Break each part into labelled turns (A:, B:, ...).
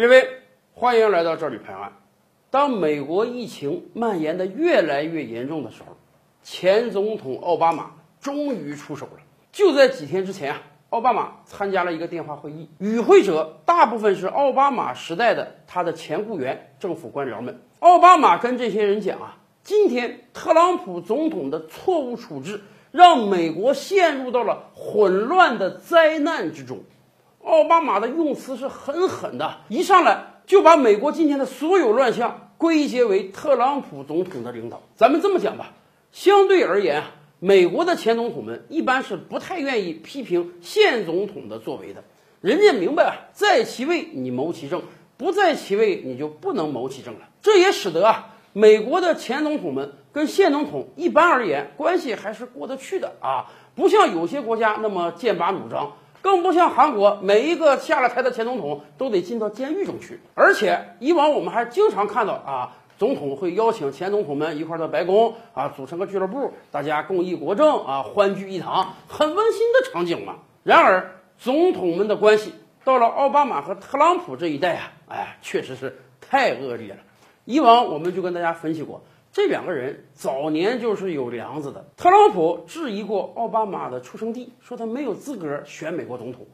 A: 各位，欢迎来到这里拍案。当美国疫情蔓延的越来越严重的时候，前总统奥巴马终于出手了。就在几天之前啊，奥巴马参加了一个电话会议，与会者大部分是奥巴马时代的他的前雇员、政府官僚们。奥巴马跟这些人讲啊，今天特朗普总统的错误处置让美国陷入到了混乱的灾难之中。奥巴马的用词是很狠的，一上来就把美国今天的所有乱象归结为特朗普总统的领导。咱们这么讲吧，相对而言啊，美国的前总统们一般是不太愿意批评现总统的作为的，人家明白啊，在其位你谋其政，不在其位你就不能谋其政了。这也使得啊，美国的前总统们跟现总统一般而言关系还是过得去的啊，不像有些国家那么剑拔弩张。更不像韩国，每一个下了台的前总统都得进到监狱中去。而且以往我们还经常看到啊，总统会邀请前总统们一块到白宫啊，组成个俱乐部，大家共议国政啊，欢聚一堂，很温馨的场景嘛。然而，总统们的关系到了奥巴马和特朗普这一代啊，哎，确实是太恶劣了。以往我们就跟大家分析过。这两个人早年就是有梁子的。特朗普质疑过奥巴马的出生地，说他没有资格选美国总统。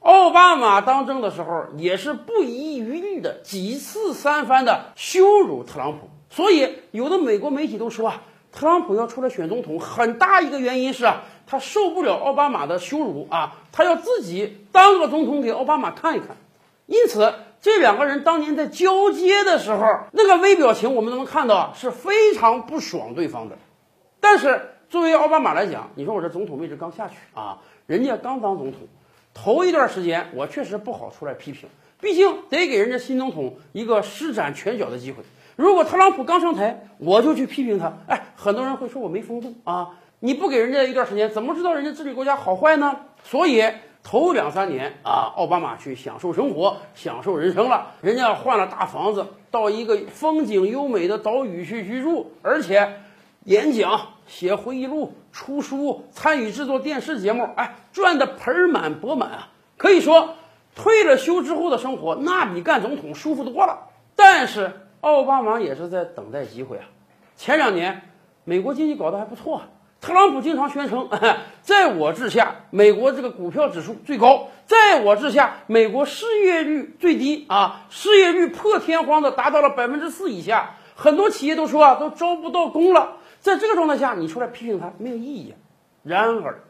A: 奥巴马当政的时候也是不遗余力的几次三番的羞辱特朗普。所以有的美国媒体都说啊，特朗普要出来选总统，很大一个原因是啊，他受不了奥巴马的羞辱啊，他要自己当个总统给奥巴马看一看。因此。这两个人当年在交接的时候，那个微表情我们都能看到，是非常不爽对方的。但是作为奥巴马来讲，你说我这总统位置刚下去啊，人家刚当总统，头一段时间我确实不好出来批评，毕竟得给人家新总统一个施展拳脚的机会。如果特朗普刚上台，我就去批评他，哎，很多人会说我没风度啊！你不给人家一段时间，怎么知道人家治理国家好坏呢？所以。头两三年啊，奥巴马去享受生活、享受人生了。人家换了大房子，到一个风景优美的岛屿去居住，而且演讲、写回忆录、出书、参与制作电视节目，哎，赚的盆满钵满啊！可以说，退了休之后的生活那比干总统舒服多了。但是奥巴马也是在等待机会啊。前两年，美国经济搞得还不错。特朗普经常宣称，在我治下，美国这个股票指数最高；在我治下，美国失业率最低啊，失业率破天荒的达到了百分之四以下。很多企业都说啊，都招不到工了。在这个状态下，你出来批评他没有意义。然而，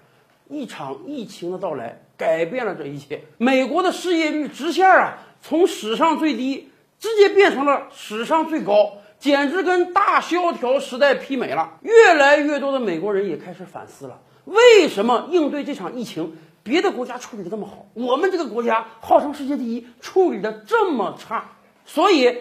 A: 一场疫情的到来改变了这一切，美国的失业率直线啊，从史上最低直接变成了史上最高。简直跟大萧条时代媲美了。越来越多的美国人也开始反思了：为什么应对这场疫情，别的国家处理的这么好，我们这个国家号称世界第一，处理的这么差？所以，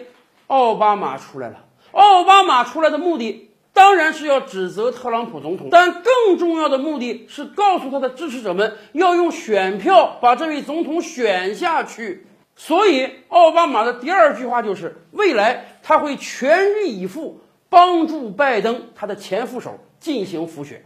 A: 奥巴马出来了。奥巴马出来的目的当然是要指责特朗普总统，但更重要的目的是告诉他的支持者们，要用选票把这位总统选下去。所以，奥巴马的第二句话就是：未来他会全力以赴帮助拜登他的前副手进行复选。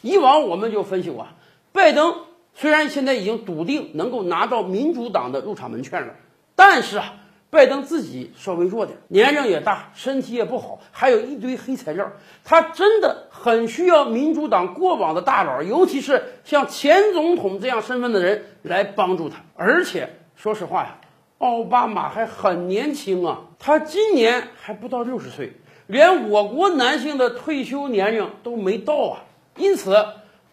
A: 以往我们就分析过，拜登虽然现在已经笃定能够拿到民主党的入场门券了，但是啊，拜登自己稍微弱点，年龄也大，身体也不好，还有一堆黑材料，他真的很需要民主党过往的大佬，尤其是像前总统这样身份的人来帮助他。而且说实话呀。奥巴马还很年轻啊，他今年还不到六十岁，连我国男性的退休年龄都没到啊。因此，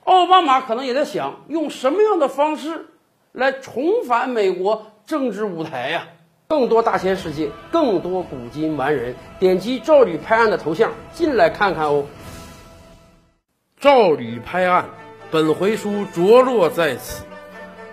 A: 奥巴马可能也在想用什么样的方式来重返美国政治舞台呀。更多大千世界，更多古今完人，点击赵吕拍案的头像进来看看哦。赵吕拍案，本回书着落在此。